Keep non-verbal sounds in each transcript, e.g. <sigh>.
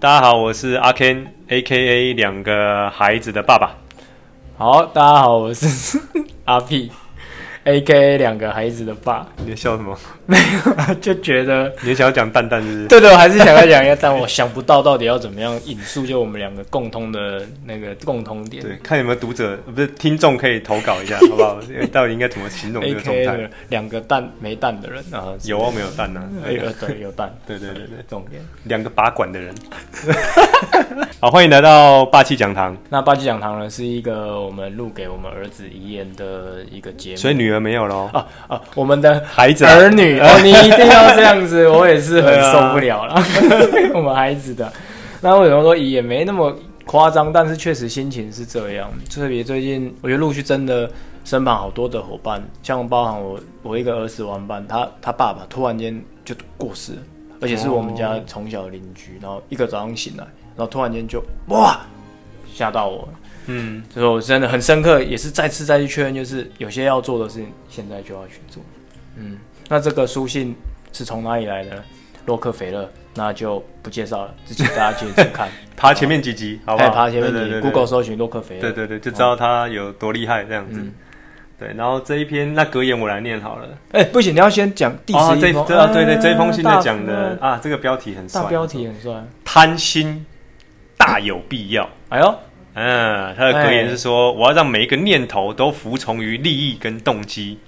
大家好，我是阿 Ken，A.K.A 两个孩子的爸爸。好，大家好，我是 <laughs> 阿 P。A K A 两个孩子的爸，你在笑什么？没有，<laughs> 就觉得你想要讲蛋蛋是不是？对对，我还是想要讲一下，但我想不到到底要怎么样引述，就我们两个共通的那个共通点。对，看有没有读者不是听众可以投稿一下，<laughs> 好不好？到底应该怎么形容这个状态？两个蛋没蛋的人啊，有啊没有蛋呢？有对有蛋，对对对对，重点两个拔管的人。<laughs> 好，欢迎来到霸气讲堂。那霸气讲堂呢，是一个我们录给我们儿子遗言的一个节目，所以女儿。没有了啊啊！我们的孩子儿女哦，<laughs> 你一定要这样子，我也是很受不了了。啊、<laughs> 我们孩子的，那为什么说也没那么夸张？但是确实心情是这样。特别最近，我觉得陆续真的身旁好多的伙伴，像包含我我一个儿时玩伴，他他爸爸突然间就过世了，而且是我们家从小的邻居。然后一个早上醒来，然后突然间就哇吓到我。嗯，所以我真的很深刻，也是再次再去确认，就是有些要做的事情，现在就要去做。嗯，那这个书信是从哪里来的？洛克菲勒，那就不介绍了，自己大家自己去看，<laughs> 爬前面几集，好不好？爬前面几集，Google 搜寻洛克菲勒，对对对，就知道他有多厉害这样子。对，然后这一篇那格言我来念好了。哎，不行，你要先讲第十一封。对对，这一封信在讲的啊，这个标题很帅，标题很帅，贪心大有必要。哎呦。嗯，他的格言是说：“我要让每一个念头都服从于利益跟动机，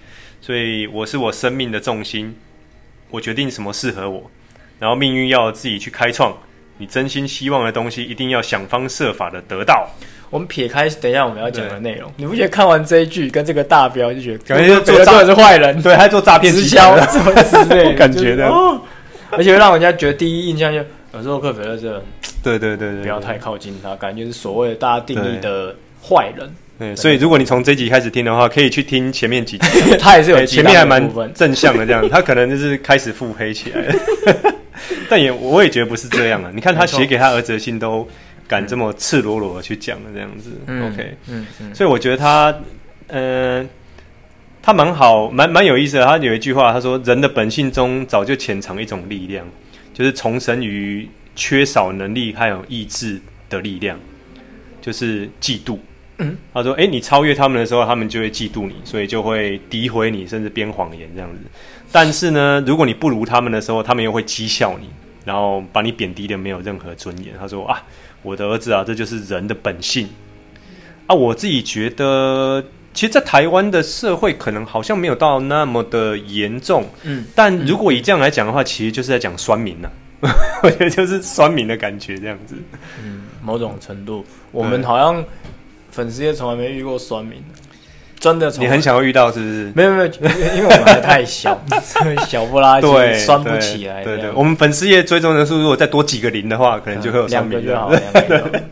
所以我是我生命的重心，我决定什么适合我，然后命运要自己去开创。你真心希望的东西，一定要想方设法的得到。”我们撇开等一下我们要讲的内容，你不觉得看完这一句跟这个大标就觉得感觉做做的是坏人，对，他做诈骗直销什么之类的 <laughs> 感觉的，哦、而且会让人家觉得第一印象就。可是洛克菲勒这，对对对对，不要太靠近他，感觉是所谓大家定义的坏人。对，所以如果你从这集开始听的话，可以去听前面几集，<laughs> 他也是有前面还蛮正向的这样，<laughs> 他可能就是开始腹黑起来了。<laughs> 但也我也觉得不是这样啊，你看他写给他儿子的信都敢这么赤裸裸的去讲的这样子。OK，嗯嗯，所以我觉得他，嗯，他蛮好，蛮蛮有意思的。他有一句话，他说：“人的本性中早就潜藏一种力量。”就是重生于缺少能力还有意志的力量，就是嫉妒。嗯，他说：“哎、欸，你超越他们的时候，他们就会嫉妒你，所以就会诋毁你，甚至编谎言这样子。但是呢，如果你不如他们的时候，他们又会讥笑你，然后把你贬低的没有任何尊严。”他说：“啊，我的儿子啊，这就是人的本性啊。”我自己觉得。其实，在台湾的社会，可能好像没有到那么的严重。嗯，但如果以这样来讲的话，其实就是在讲酸民呐、啊。<laughs> 我觉得就是酸民的感觉这样子。嗯，某种程度，我们好像粉丝也从来没遇过酸民，真的。你很想要遇到是不是？没有没有，因为我们还太小，<laughs> 小不拉几，对，酸不起来。对对，我们粉丝业追踪人数如果再多几个零的话，可能就会有酸民。两个就好。<laughs> 对。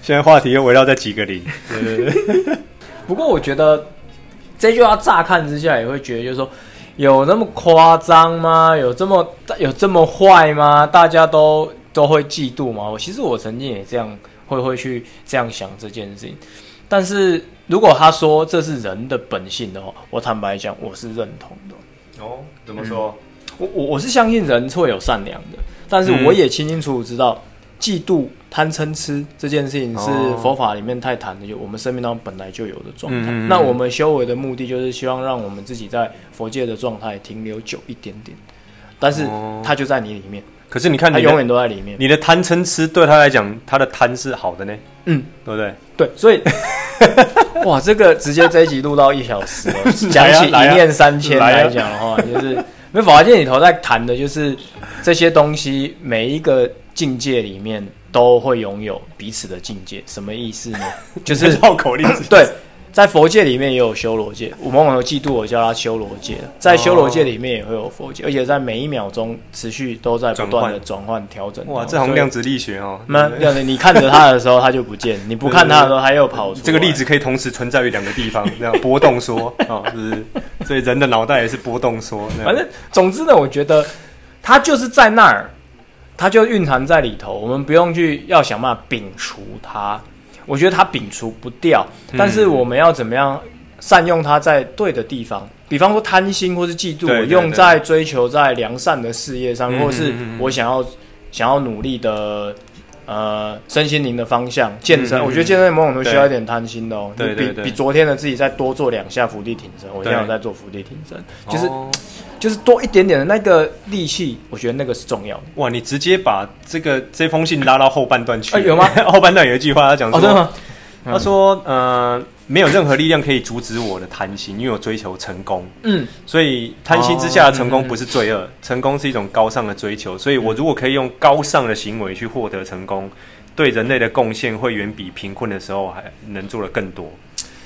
现在话题又围绕在几个零。对对对。不过我觉得这句话乍看之下也会觉得，就是说有那么夸张吗？有这么有这么坏吗？大家都都会嫉妒吗？我其实我曾经也这样会会去这样想这件事情。但是如果他说这是人的本性的话，我坦白讲我是认同的。哦，怎么说？嗯、我我我是相信人会有善良的，但是我也清清楚楚知道。嫉妒、贪嗔痴这件事情是佛法里面太谈的，就我们生命当中本来就有的状态。嗯、那我们修为的目的就是希望让我们自己在佛界的状态停留久一点点，但是它就在你里面。可是你看，它永远都在里面。你的贪嗔痴对他来讲，他的贪是好的呢？嗯，对不对？对，所以 <laughs> 哇，这个直接这一集录到一小时 <laughs> 了，讲起一念三千来讲的话，就是因为法华经里头在谈的就是这些东西，每一个。境界里面都会拥有彼此的境界，什么意思呢？就是 <laughs> 绕口令。对，在佛界里面也有修罗界，我们往往有嫉妒，我叫它修罗界。在修罗界里面也会有佛界，而且在每一秒钟持续都在不断的转换调整。哇，这好像量子力学哦。那量子，你看着它的时候，它 <laughs> 就不见；你不看它的时候，它又跑出。这个粒子可以同时存在于两个地方，这样波动说啊，是不是？所以人的脑袋也是波动说。反正总之呢，我觉得它就是在那儿。它就蕴含在里头，我们不用去要想办法摒除它。我觉得它摒除不掉，但是我们要怎么样善用它在对的地方？比方说贪心或是嫉妒，我用在追求在良善的事业上，或是我想要想要努力的。呃，身心灵的方向，健身，嗯、我觉得健身某种程度需要一点贪心的哦。比比昨天的自己再多做两下伏地挺身，我现在有在做伏地挺身，就是、哦、就是多一点点的那个力气，我觉得那个是重要的。哇，你直接把这个这封信拉到后半段去，欸、有吗？<laughs> 后半段有一句话，他讲说？他说，嗯、呃。没有任何力量可以阻止我的贪心，因为我追求成功。嗯，所以贪心之下的成功不是罪恶，哦嗯嗯、成功是一种高尚的追求。所以我如果可以用高尚的行为去获得成功，对人类的贡献会远比贫困的时候还能做的更多。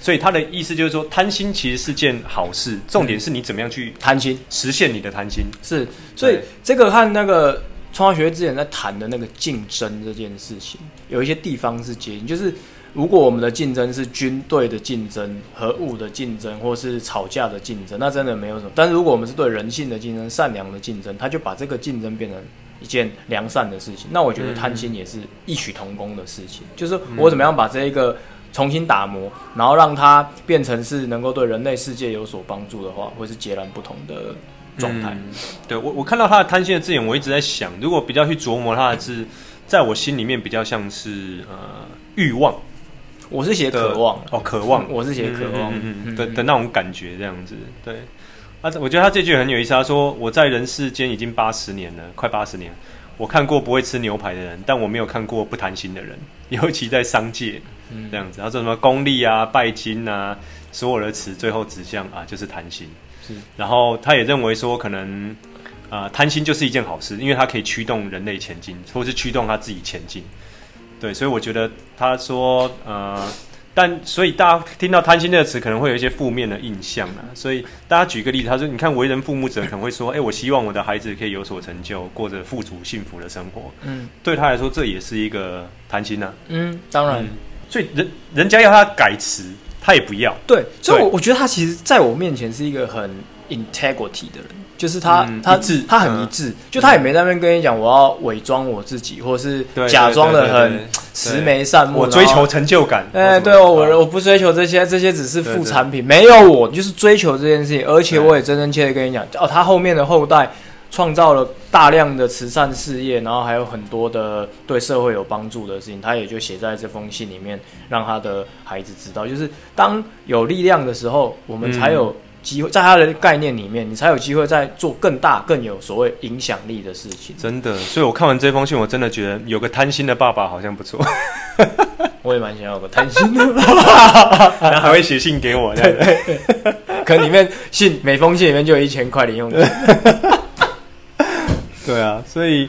所以他的意思就是说，贪心其实是件好事，重点是你怎么样去贪心，实现你的贪心。是，所以这个和那个创化学之前在谈的那个竞争这件事情，有一些地方是接近，就是。如果我们的竞争是军队的竞争、核武的竞争，或是吵架的竞争，那真的没有什么。但是如果我们是对人性的竞争、善良的竞争，他就把这个竞争变成一件良善的事情。那我觉得贪心也是异曲同工的事情，嗯、就是我怎么样把这一个重新打磨，然后让它变成是能够对人类世界有所帮助的话，会是截然不同的状态。嗯、对我，我看到他的贪心的字眼，我一直在想，如果比较去琢磨他的字，在我心里面比较像是呃欲望。我是写渴望哦，渴望，我是写渴望的、的那种感觉，这样子。对，啊，我觉得他这句很有意思。他说：“我在人世间已经八十年了，快八十年。我看过不会吃牛排的人，但我没有看过不贪心的人，<laughs> 尤其在商界，嗯、这样子。他说什么功利啊、拜金啊，所有的词最后指向啊，就是贪心。是，然后他也认为说，可能啊，贪心就是一件好事，因为它可以驱动人类前进，或是驱动他自己前进。”对，所以我觉得他说，呃，但所以大家听到贪心这个词，可能会有一些负面的印象啊。所以大家举个例子，他说，你看为人父母者可能会说，哎，我希望我的孩子可以有所成就，过着富足幸福的生活。嗯，对他来说，这也是一个贪心呐。嗯，当然。嗯，所以人人家要他改词，他也不要。对，所以我我觉得他其实在我面前是一个很 integrity 的人。就是他，嗯、他致他很一致，嗯、就他也没在那边跟你讲，我要伪装我自己，或者是假装的很慈眉善目。我追求成就感，哎，对哦，我我不追求这些，这些只是副产品。没有我，就是追求这件事情，而且我也真真切切跟你讲，哦，他后面的后代创造了大量的慈善事业，然后还有很多的对社会有帮助的事情，他也就写在这封信里面，让他的孩子知道，就是当有力量的时候，我们才有、嗯。机会在他的概念里面，你才有机会在做更大、更有所谓影响力的事情。真的，所以我看完这封信，我真的觉得有个贪心的爸爸好像不错。<laughs> 我也蛮想要有个贪心的爸爸，<laughs> 然后还会写信给我，这样 <laughs> 可能里面信每封信里面就有一千块零用钱。对啊，所以。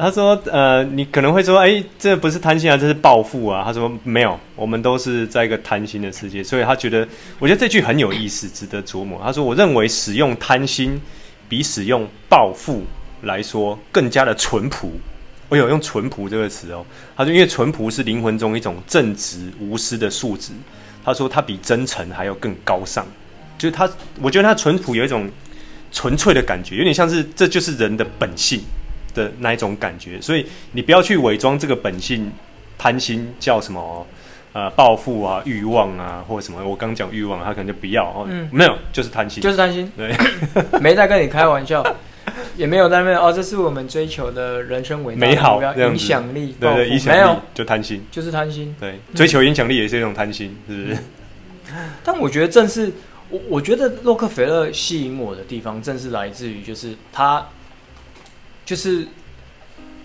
他说：“呃，你可能会说，哎，这不是贪心啊，这是报复啊。”他说：“没有，我们都是在一个贪心的世界。”所以他觉得，我觉得这句很有意思，值得琢磨。他说：“我认为使用贪心比使用报复来说更加的淳朴。”我有用“淳朴”这个词哦。他说：“因为淳朴是灵魂中一种正直无私的素质。”他说：“他比真诚还要更高尚。”就是他，我觉得他淳朴有一种纯粹的感觉，有点像是这就是人的本性。的那一种感觉，所以你不要去伪装这个本性，贪心叫什么？呃，暴富啊，欲望啊，或者什么？我刚讲欲望，他可能就不要哦。嗯，没有，就是贪心，就是贪心。对，<laughs> 没在跟你开玩笑，也没有在那边哦。这是我们追求的人生伟大美好影响力，对对，影响力没有就贪心，就是贪心。对，追求影响力也是一种贪心，是不是？但我觉得正是我，我觉得洛克菲勒吸引我的地方，正是来自于就是他。就是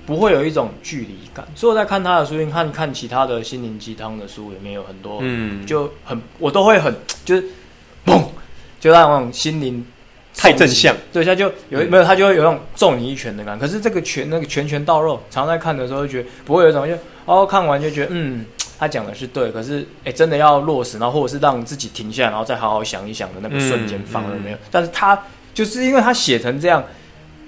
不会有一种距离感，所以我在看他的书，看看其他的心灵鸡汤的书，里面有很多，嗯，就很我都会很就是，嘣，就那种心灵太正向，对，他就有、嗯、没有他就会有那种揍你一拳的感觉。可是这个拳那个拳拳到肉，常在看的时候就觉得不会有一种就哦看完就觉得嗯，他讲的是对，可是哎真的要落实，然后或者是让自己停下来，然后再好好想一想的那个瞬间反而没有？嗯嗯、但是他就是因为他写成这样。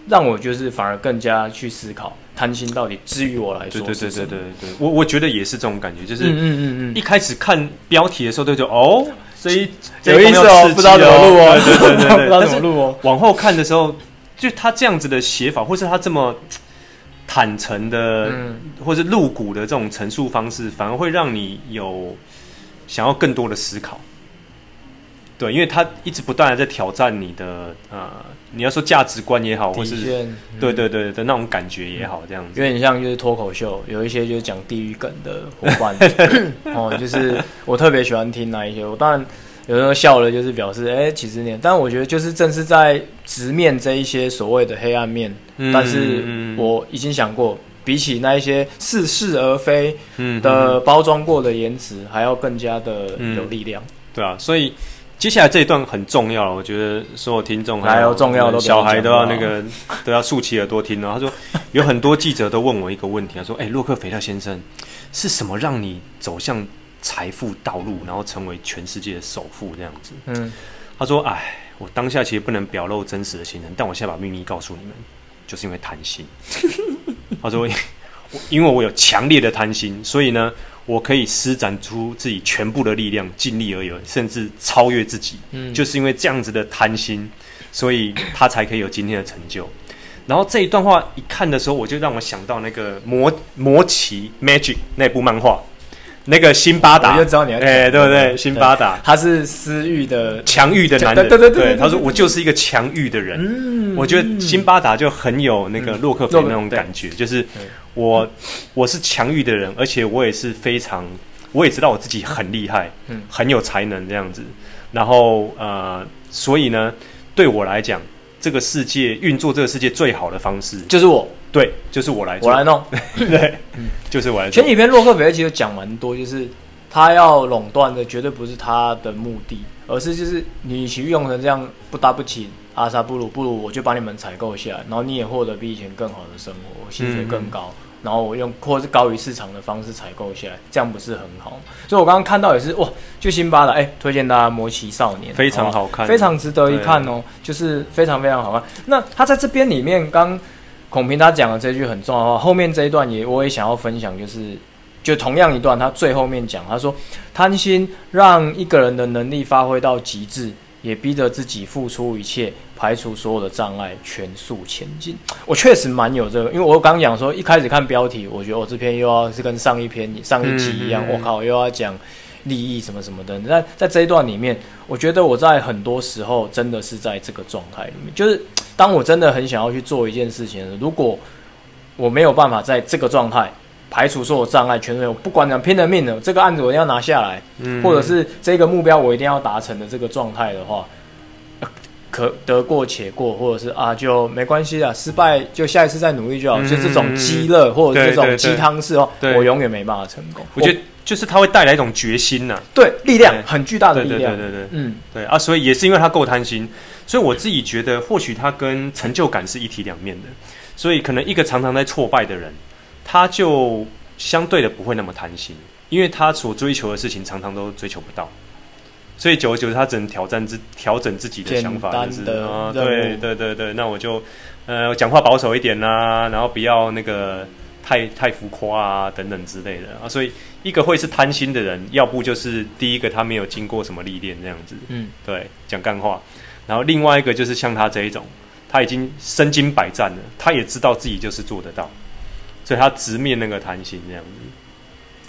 让我就是反而更加去思考贪心到底，至于我来说，对对对对对对，我我觉得也是这种感觉，就是嗯嗯嗯，一开始看标题的时候，都就哦，所以有意思哦，不知道怎么录哦，对对对对，不知道怎么录哦。往后看的时候，就他这样子的写法，或是他这么坦诚的，或是露骨的这种陈述方式，反而会让你有想要更多的思考。对，因为他一直不断的在挑战你的呃，你要说价值观也好，或是对对对的那种感觉也好，这样子有点像就是脱口秀，有一些就是讲地狱梗的伙伴 <laughs> 哦，就是我特别喜欢听那一些。我当然有时候笑了，就是表示哎，其实你，但我觉得就是正是在直面这一些所谓的黑暗面，嗯、但是我已经想过，比起那一些似是而非的包装过的言辞，还要更加的有力量。嗯、对啊，所以。接下来这一段很重要，我觉得所有听众还有重要的小孩都要那个都要竖起耳朵听哦。他说有很多记者都问我一个问题，他说：“哎，洛克菲勒先生，是什么让你走向财富道路，然后成为全世界的首富这样子？”嗯，他说：“哎，我当下其实不能表露真实的心声，但我现在把秘密告诉你们，就是因为贪心。<laughs> ”他说：“因为我有强烈的贪心，所以呢。”我可以施展出自己全部的力量，尽力而为，甚至超越自己。嗯，就是因为这样子的贪心，所以他才可以有今天的成就。然后这一段话一看的时候，我就让我想到那个魔魔奇 Magic 那部漫画，那个辛巴达，我就知道你要哎、欸，对不对？辛巴达。他是私欲的。强欲的男人，对对对，他说我就是一个强欲的人。嗯，我觉得辛巴达就很有那个洛克菲那种感觉，就是。我我是强欲的人，而且我也是非常，我也知道我自己很厉害，嗯，很有才能这样子。然后呃，所以呢，对我来讲，这个世界运作这个世界最好的方式就是我，对，就是我来做，我来弄，<laughs> 对，嗯，就是我来做。前几篇洛克菲勒其实讲蛮多，就是他要垄断的绝对不是他的目的，而是就是你与其用成这样不搭不起。阿萨布鲁，不如我就把你们采购下来，然后你也获得比以前更好的生活，薪水更高，嗯、然后我用或是高于市场的方式采购下来，这样不是很好？所以我刚刚看到也是哇，就辛巴的哎，推荐大家《魔奇少年》，非常好看，非常值得一看哦，就是非常非常好看。那他在这边里面，刚孔平他讲的这句很重要的话，后面这一段也我也想要分享，就是就同样一段，他最后面讲，他说贪心让一个人的能力发挥到极致。也逼着自己付出一切，排除所有的障碍，全速前进。我确实蛮有这个，因为我刚讲说，一开始看标题，我觉得我这篇又要是跟上一篇、上一集一样，我、嗯、靠，又要讲利益什么什么的。那在这一段里面，我觉得我在很多时候真的是在这个状态里面，就是当我真的很想要去做一件事情的时候，如果我没有办法在这个状态。排除所有障碍，全都有。不管怎样拼了命的，这个案子我一定要拿下来，嗯，或者是这个目标我一定要达成的这个状态的话，可得过且过，或者是啊就没关系啊，失败就下一次再努力就好。嗯、就这种鸡肋或者这种鸡汤式哦，我永远没办法成功。我觉得就是它会带来一种决心呐、啊，对，力量很巨大的力量，对对对对，嗯，对啊，所以也是因为他够贪心，所以我自己觉得或许他跟成就感是一体两面的，所以可能一个常常在挫败的人。他就相对的不会那么贪心，因为他所追求的事情常常都追求不到，所以久而久之，他只能挑战自调整自己的想法，就是啊，对对对对，那我就呃讲话保守一点呐、啊，然后不要那个太太浮夸啊等等之类的啊，所以一个会是贪心的人，要不就是第一个他没有经过什么历练这样子，嗯，对，讲干话，然后另外一个就是像他这一种，他已经身经百战了，他也知道自己就是做得到。所以他直面那个贪心这样子，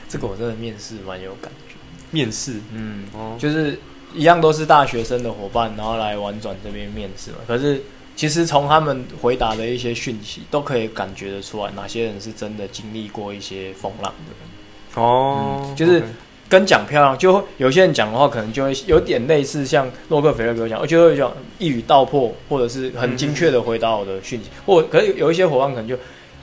这个我真的面试蛮有感觉。面试，嗯，哦，就是一样都是大学生的伙伴，然后来玩转这边面试嘛。可是其实从他们回答的一些讯息，都可以感觉得出来，哪些人是真的经历过一些风浪的人。哦、嗯，就是跟讲漂亮，就有些人讲的话，可能就会有点类似像洛克菲勒给我讲，我就会讲一语道破，或者是很精确的回答我的讯息。嗯、或可是有一些伙伴可能就。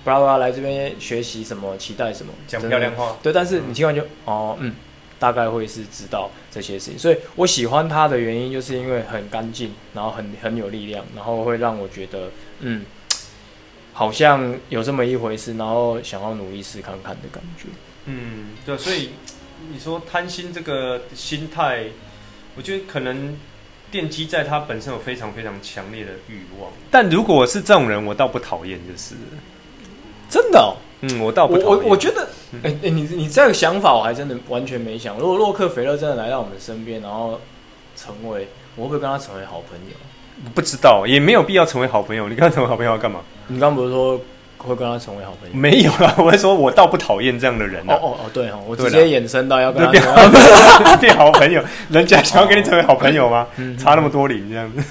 巴拉巴拉来这边学习什么？期待什么？讲漂亮话。对，但是你听完就哦，嗯，大概会是知道这些事情。所以我喜欢他的原因，就是因为很干净，然后很很有力量，然后会让我觉得，嗯，<tsk> 好像有这么一回事，然后想要努力试看看的感觉。嗯，对，所以你说贪心这个心态，我觉得可能奠基在他本身有非常非常强烈的欲望。但如果是这种人，我倒不讨厌，就是。真的、哦，嗯，我倒不我我我觉得，哎、欸、哎，你你这个想法我还真的完全没想。如果洛克菲勒真的来到我们身边，然后成为，我会不会跟他成为好朋友？不知道，也没有必要成为好朋友。你跟他成为好朋友要干嘛？你刚不是说会跟他成为好朋友？没有啦，<laughs> 我会说我倒不讨厌这样的人。哦哦哦，对哦，我直接衍生到要跟他变 <laughs> 变好朋友，人家想要跟你成为好朋友吗？差那么多零这样子。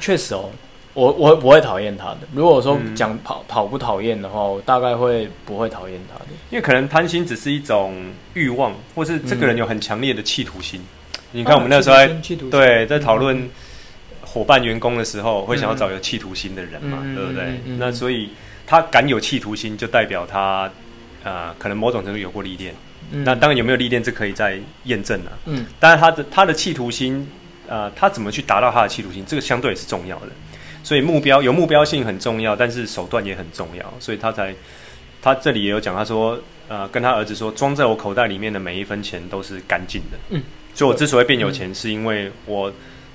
确实哦，我我不会讨厌他的。如果说讲讨讨不讨厌的话，我大概会不会讨厌他的，因为可能贪心只是一种欲望，或是这个人有很强烈的企图心。你看我们那时候在对在讨论。伙伴员工的时候，会想要找有企图心的人嘛，嗯、对不对？嗯嗯、那所以他敢有企图心，就代表他呃，可能某种程度有过历练。嗯、那当然有没有历练，这可以再验证了。嗯，但是他的他的企图心，呃，他怎么去达到他的企图心，这个相对也是重要的。所以目标有目标性很重要，但是手段也很重要。所以他才他这里也有讲，他说呃，跟他儿子说，装在我口袋里面的每一分钱都是干净的。嗯，所以我之所以变有钱，嗯、是因为我。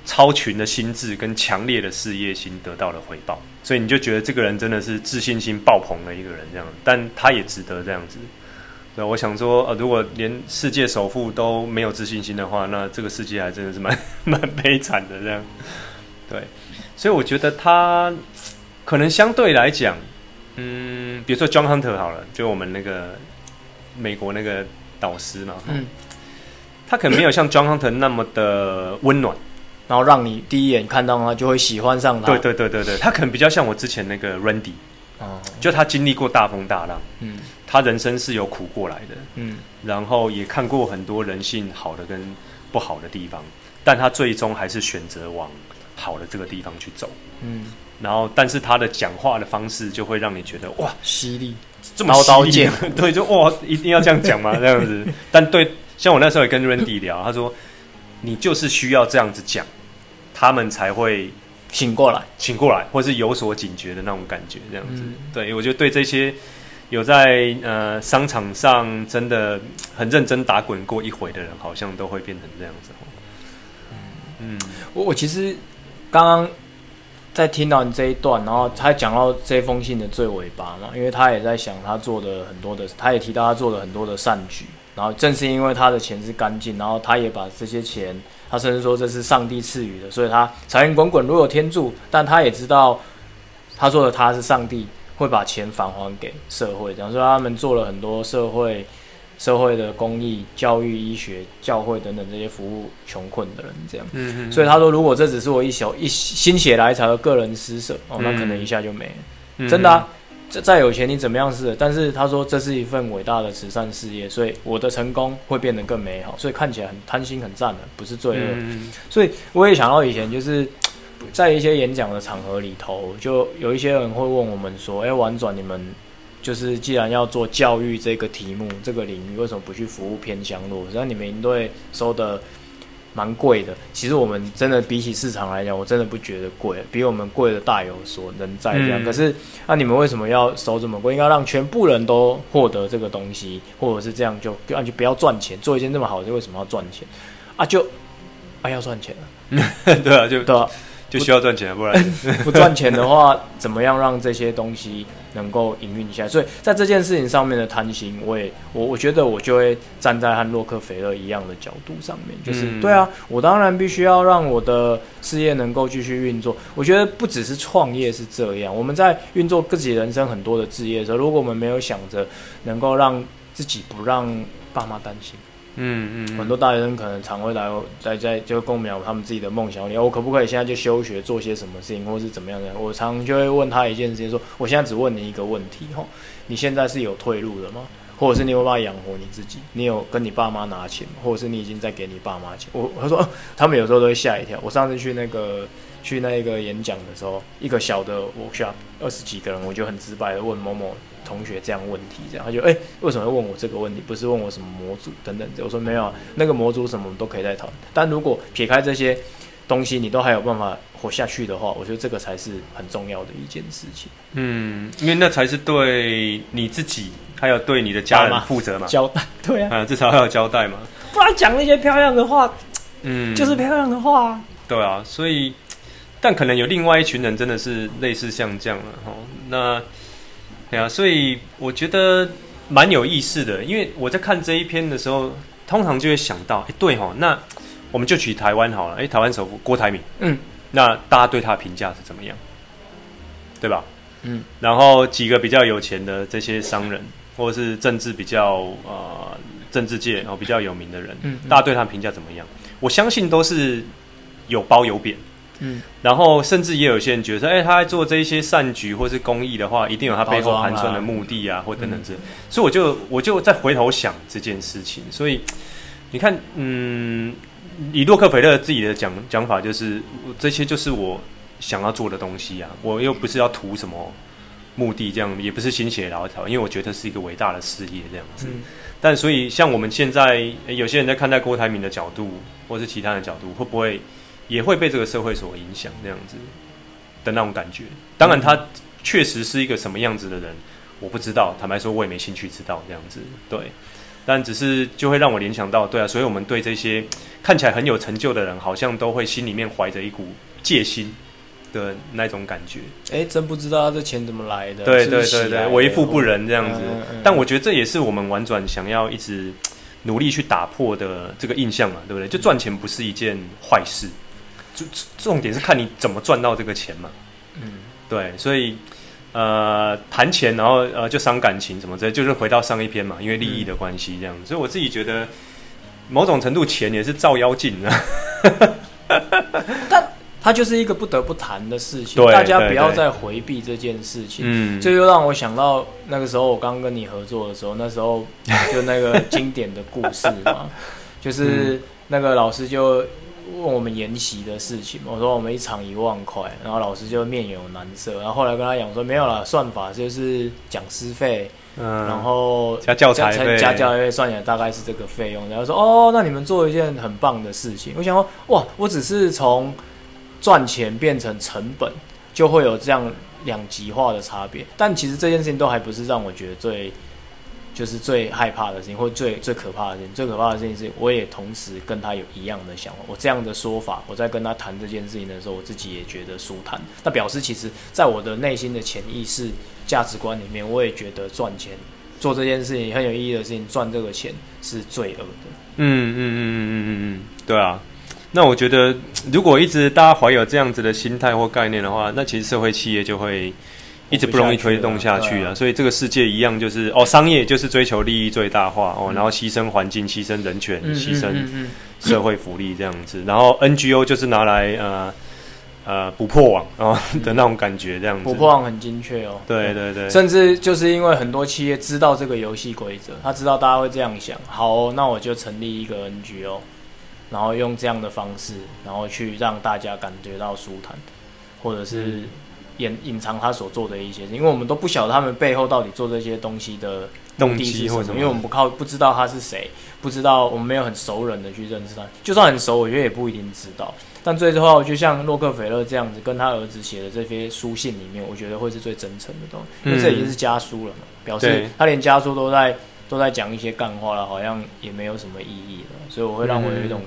超群的心智跟强烈的事业心得到了回报，所以你就觉得这个人真的是自信心爆棚的一个人，这样，但他也值得这样子。对，我想说，呃，如果连世界首富都没有自信心的话，那这个世界还真的是蛮蛮悲惨的这样。对，所以我觉得他可能相对来讲，嗯，比如说 John Hunter 好了，就我们那个美国那个导师嘛，嗯，他可能没有像 John Hunter 那么的温暖。然后让你第一眼看到他就会喜欢上他。对对对对对，他可能比较像我之前那个 Randy，哦，就他经历过大风大浪，嗯，他人生是有苦过来的，嗯，然后也看过很多人性好的跟不好的地方，但他最终还是选择往好的这个地方去走，嗯，然后但是他的讲话的方式就会让你觉得哇犀利，这么刀剑，<laughs> 对，就哇一定要这样讲吗？这样子？<laughs> 但对，像我那时候也跟 Randy 聊，他说你就是需要这样子讲。他们才会醒过来，醒过来，或是有所警觉的那种感觉，这样子。嗯、对，我觉得对这些有在呃商场上真的很认真打滚过一回的人，好像都会变成这样子。嗯，我我其实刚刚在听到你这一段，然后他讲到这封信的最尾巴嘛，因为他也在想他做的很多的，他也提到他做了很多的善举，然后正是因为他的钱是干净，然后他也把这些钱。他甚至说这是上帝赐予的，所以他财源滚滚，如有天助。但他也知道，他说的他是上帝会把钱返还给社会。这样说，他们做了很多社会、社会的公益、教育、医学、教会等等这些服务穷困的人。这样，嗯嗯。所以他说，如果这只是我一小一心血来潮的个人施舍，哦，那可能一下就没了。嗯、真的啊。再有钱你怎么样是？但是他说这是一份伟大的慈善事业，所以我的成功会变得更美好，所以看起来很贪心很赞的，不是罪恶。嗯、所以我也想到以前就是在一些演讲的场合里头，就有一些人会问我们说：“哎，婉转你们就是既然要做教育这个题目这个领域，为什么不去服务偏乡弱？然后你们应对收的。”蛮贵的，其实我们真的比起市场来讲，我真的不觉得贵，比我们贵的大有所能在这样。嗯、可是，那、啊、你们为什么要收这么贵？应该让全部人都获得这个东西，或者是这样就就就不要赚钱，做一件这么好的，为什么要赚钱？啊，就啊要赚钱了，<laughs> 对啊，就对啊。就需要赚钱，不然 <laughs> 不赚钱的话，怎么样让这些东西能够营运下来？所以在这件事情上面的贪心，我也我我觉得我就会站在和洛克菲勒一样的角度上面，就是、嗯、对啊，我当然必须要让我的事业能够继续运作。我觉得不只是创业是这样，我们在运作自己人生很多的事业的时候，如果我们没有想着能够让自己不让爸妈担心。嗯嗯，很多大学生可能常会来在在就跟我们讲他们自己的梦想，你我可不可以现在就休学做些什么事情，或是怎么样的？我常就会问他一件事情，说我现在只问你一个问题哈，你现在是有退路的吗？或者是你有办法养活你自己？你有跟你爸妈拿钱，或者是你已经在给你爸妈钱？我他说 <laughs> 他们有时候都会吓一跳。我上次去那个去那个演讲的时候，一个小的 workshop 二十几个人，我就很直白的问某某。同学这样问题，这样他就哎、欸，为什么要问我这个问题？不是问我什么模组等等。我说没有啊，那个模组什么我们都可以再讨论。但如果撇开这些东西，你都还有办法活下去的话，我觉得这个才是很重要的一件事情。嗯，因为那才是对你自己还有对你的家人负责嘛，交代。<laughs> 对啊，啊，至少还有交代嘛。不然讲那些漂亮的话，嗯，就是漂亮的话啊。对啊，所以，但可能有另外一群人真的是类似像这样了哈，那。对啊，所以我觉得蛮有意思的，因为我在看这一篇的时候，通常就会想到，哎，对哈，那我们就取台湾好了，哎，台湾首富郭台铭，嗯，那大家对他的评价是怎么样？对吧？嗯，然后几个比较有钱的这些商人，或者是政治比较呃政治界然后比较有名的人，嗯，大家对他们评价怎么样？我相信都是有褒有贬。嗯，然后甚至也有些人觉得，哎，他在做这一些善举或是公益的话，一定有他背后盘算的目的啊，或等等之类。所以我就我就再回头想这件事情。所以你看，嗯，以洛克菲勒自己的讲讲法，就是这些就是我想要做的东西啊。我又不是要图什么目的，这样也不是心血来潮，因为我觉得是一个伟大的事业这样子。嗯、但所以像我们现在有些人在看待郭台铭的角度，或是其他的角度，会不会？也会被这个社会所影响，这样子的那种感觉。当然，他确实是一个什么样子的人，我不知道。坦白说，我也没兴趣知道这样子。对，但只是就会让我联想到，对啊，所以我们对这些看起来很有成就的人，好像都会心里面怀着一股戒心的那种感觉。哎，真不知道他这钱怎么来的？对对对对，为富不仁这样子。但我觉得这也是我们玩转想要一直努力去打破的这个印象嘛，对不对？就赚钱不是一件坏事。就重点是看你怎么赚到这个钱嘛，嗯，对，所以呃谈钱，然后呃就伤感情什么之类，就是回到上一篇嘛，因为利益的关系这样，所以我自己觉得某种程度钱也是照妖镜啊，但它就是一个不得不谈的事情，大家不要再回避这件事情，嗯，这又让我想到那个时候我刚跟你合作的时候，那时候就那个经典的故事嘛，<laughs> 就是那个老师就。问我们研习的事情，我说我们一场一万块，然后老师就面有难色，然后后来跟他讲说没有了，算法就是讲师费，嗯，然后加教材费，加教材费算起来大概是这个费用，然后说哦，那你们做一件很棒的事情，我想说哇，我只是从赚钱变成成本，就会有这样两极化的差别，但其实这件事情都还不是让我觉得最。就是最害怕的事情，或最最可怕的事情。最可怕的事情是，我也同时跟他有一样的想法。我这样的说法，我在跟他谈这件事情的时候，我自己也觉得舒坦。那表示，其实在我的内心的潜意识价值观里面，我也觉得赚钱做这件事情很有意义的事情，赚这个钱是罪恶的。嗯嗯嗯嗯嗯嗯嗯，对啊。那我觉得，如果一直大家怀有这样子的心态或概念的话，那其实社会企业就会。一直不容易推动下去啊，所以这个世界一样就是哦，商业就是追求利益最大化哦，然后牺牲环境、牺牲人权、牺牲社会福利这样子，然后 NGO 就是拿来呃呃不破网哦的那种感觉这样子。不破网很精确哦，对对对，甚至就是因为很多企业知道这个游戏规则，他知道大家会这样想，好哦，那我就成立一个 NGO，然后用这样的方式，然后去让大家感觉到舒坦，或者是。隐隐藏他所做的一些，因为我们都不晓得他们背后到底做这些东西的动机是什么，因为我们不靠不知道他是谁，不知道我们没有很熟人的去认识他，就算很熟，我觉得也不一定知道。但最后，就像洛克菲勒这样子，跟他儿子写的这些书信里面，我觉得会是最真诚的东西，因为这已经是家书了嘛，表示他连家书都在都在讲一些干话了，好像也没有什么意义了。所以我会让我有一种，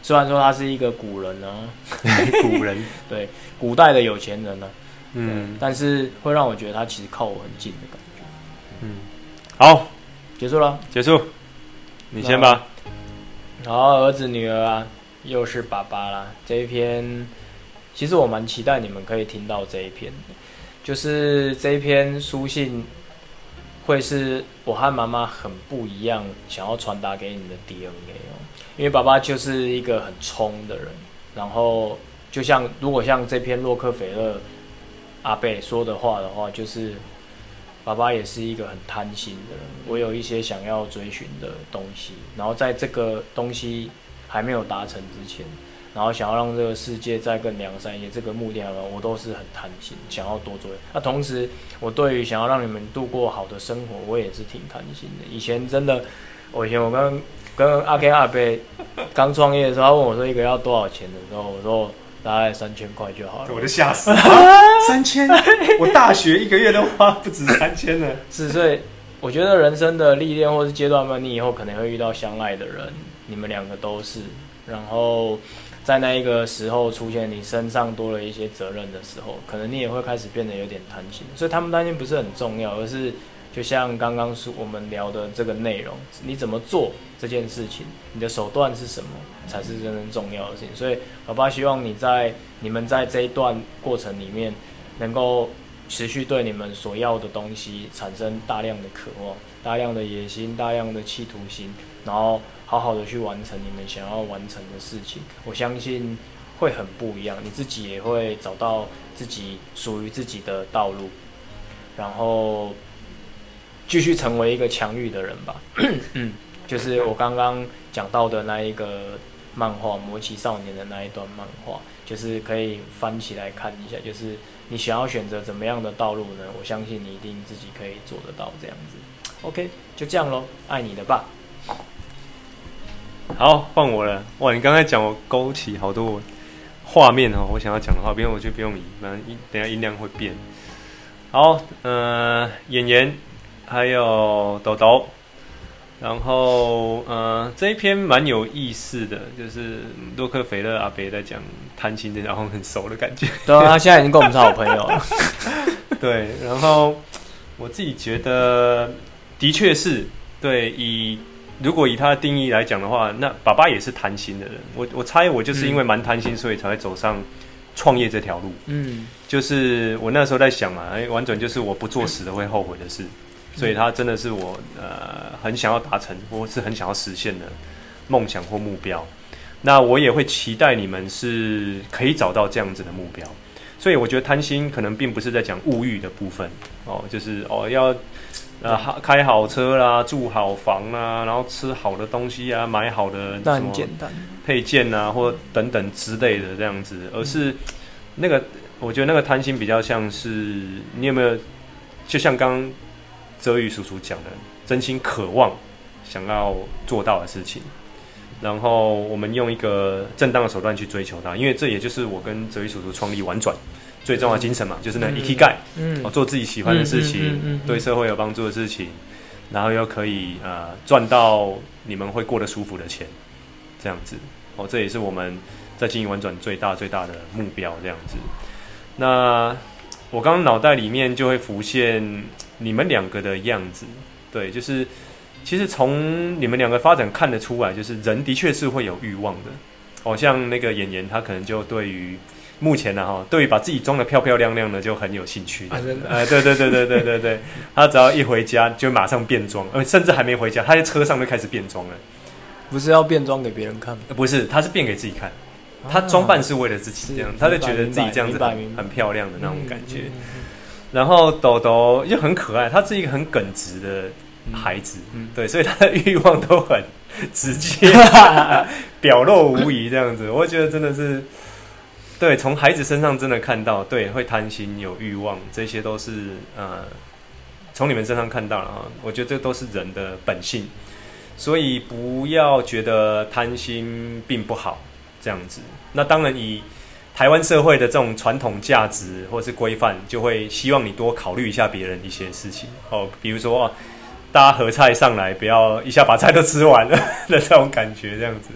虽然说他是一个古人呢、啊，<laughs> 古人 <laughs> 对古代的有钱人呢、啊。嗯，但是会让我觉得他其实靠我很近的感觉。嗯，好，结束了，结束，你先吧。好，儿子女儿啊，又是爸爸啦。这一篇，其实我蛮期待你们可以听到这一篇的，就是这一篇书信，会是我和妈妈很不一样，想要传达给你的 DNA 哦。因为爸爸就是一个很冲的人，然后就像如果像这篇洛克菲勒。阿贝说的话的话，就是爸爸也是一个很贪心的人。我有一些想要追寻的东西，然后在这个东西还没有达成之前，然后想要让这个世界再更良善一些，这个目的，我都是很贪心，想要多做。那同时，我对于想要让你们度过好的生活，我也是挺贪心的。以前真的，我以前我跟跟阿 K 阿贝刚创业的时候，他问我说一个要多少钱的时候，我说。大概三千块就好了，我就吓死了。<laughs> 三千，我大学一个月都花不止三千呢。是，所以我觉得人生的历练或是阶段嘛，你以后可能会遇到相爱的人，你们两个都是。然后在那一个时候出现，你身上多了一些责任的时候，可能你也会开始变得有点贪心。所以他们担心不是很重要，而是。就像刚刚是我们聊的这个内容，你怎么做这件事情，你的手段是什么，才是真正重要的事情。所以，爸爸希望你在你们在这一段过程里面，能够持续对你们所要的东西产生大量的渴望、大量的野心、大量的企图心，然后好好的去完成你们想要完成的事情。我相信会很不一样，你自己也会找到自己属于自己的道路，然后继续成为一个强欲的人吧。<clears throat> 嗯，就是我刚刚讲到的那一个漫画《魔奇少年》的那一段漫画，就是可以翻起来看一下，就是。你想要选择怎么样的道路呢？我相信你一定自己可以做得到这样子。OK，就这样喽，爱你的爸。好，换我了。哇，你刚才讲我勾起好多画面哦，我想要讲的话，不用，我就不用移，反正等下音量会变。好，呃，演员还有豆豆。然后，呃，这一篇蛮有意思的，就是洛克菲勒阿伯在讲贪心的，然后很熟的感觉。对啊，他现在已经跟我们是好朋友了。<laughs> 对，然后我自己觉得，的确是对。以如果以他的定义来讲的话，那爸爸也是贪心的人。我我猜我就是因为蛮贪心，所以才会走上创业这条路。嗯，就是我那时候在想嘛，哎，完全就是我不做死的会后悔的事。所以，他真的是我呃很想要达成，或是很想要实现的梦想或目标。那我也会期待你们是可以找到这样子的目标。所以，我觉得贪心可能并不是在讲物欲的部分哦，就是哦要 <laughs> 呃开好车啦，住好房啦，然后吃好的东西啊，买好的什么配件啊，或等等之类的这样子。而是那个，我觉得那个贪心比较像是你有没有，就像刚。泽宇叔叔讲的，真心渴望想要做到的事情，然后我们用一个正当的手段去追求它，因为这也就是我跟泽宇叔叔创立玩转最重要的精神嘛，就是那 ikigai，嗯，做自己喜欢的事情，对社会有帮助的事情，然后又可以呃赚到你们会过得舒服的钱，这样子哦，这也是我们在经营玩转最大最大的目标，这样子。那我刚刚脑袋里面就会浮现。你们两个的样子，对，就是其实从你们两个发展看得出来，就是人的确是会有欲望的。哦，像那个演员，他可能就对于目前呢，哈，对于把自己装得漂漂亮亮的就很有兴趣。啊，真的？哎，对对对对对对对，<laughs> 他只要一回家就马上变装，呃，甚至还没回家，他在车上就开始变装了。不是要变装给别人看吗？不是，他是变给自己看。他装扮是为了自己这样，他就觉得自己这样子很很漂亮的那种感觉。然后豆豆又很可爱，他是一个很耿直的孩子，嗯嗯、对，所以他的欲望都很直接，<laughs> 表露无遗这样子。我觉得真的是，对，从孩子身上真的看到，对，会贪心、有欲望，这些都是呃，从你们身上看到了啊。我觉得这都是人的本性，所以不要觉得贪心并不好这样子。那当然以。台湾社会的这种传统价值或是规范，就会希望你多考虑一下别人一些事情哦，比如说，大家合菜上来，不要一下把菜都吃完 <laughs> 了的这种感觉，这样子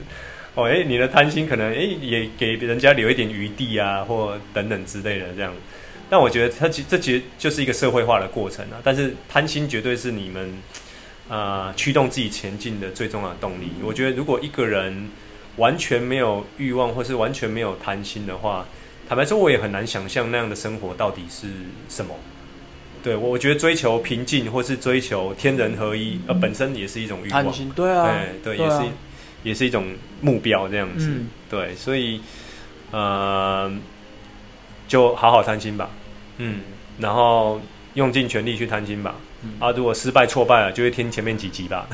哦，诶，你的贪心可能诶也给人家留一点余地啊，或等等之类的这样。但我觉得它其这其实就是一个社会化的过程啊。但是贪心绝对是你们啊、呃、驱动自己前进的最重要的动力。我觉得如果一个人。完全没有欲望，或是完全没有贪心的话，坦白说，我也很难想象那样的生活到底是什么。对，我觉得追求平静，或是追求天人合一，呃，本身也是一种欲望。贪心，对啊，对，对，也是，也是一种目标这样子。嗯、对，所以，呃，就好好贪心吧。嗯，然后用尽全力去贪心吧。啊，如果失败挫败了，就会听前面几集吧。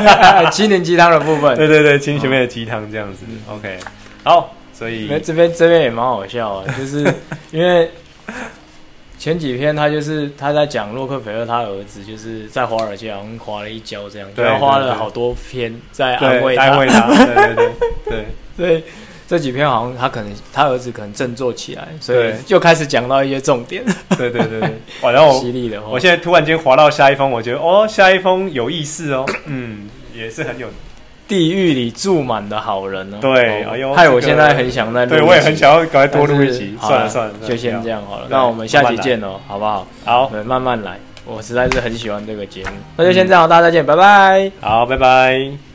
<laughs> 心灵鸡汤的部分，对 <laughs> 对对，听前面的鸡汤这样子。哦、OK，好，所以这边这边也蛮好笑啊，就是 <laughs> 因为前几篇他就是他在讲洛克菲勒他儿子就是在华尔街好像滑了一跤这样，对，他花了好多篇在安慰他，安慰他，对对对对，所以。这几篇好像他可能他儿子可能振作起来，所以就开始讲到一些重点。对对对对，<laughs> 然后犀利的，我现在突然间滑到下一封，我觉得哦，下一封有意思哦，<laughs> 嗯，也是很有地狱里住满的好人哦。对，哎呦，害我现在很想在录，对我也很想要赶快多录一集。算了算了，就先这样好了。那我们下期见哦，好不好？好，慢慢来。我实在是很喜欢这个节目，那就先这样，大家再见，拜拜。好，拜拜。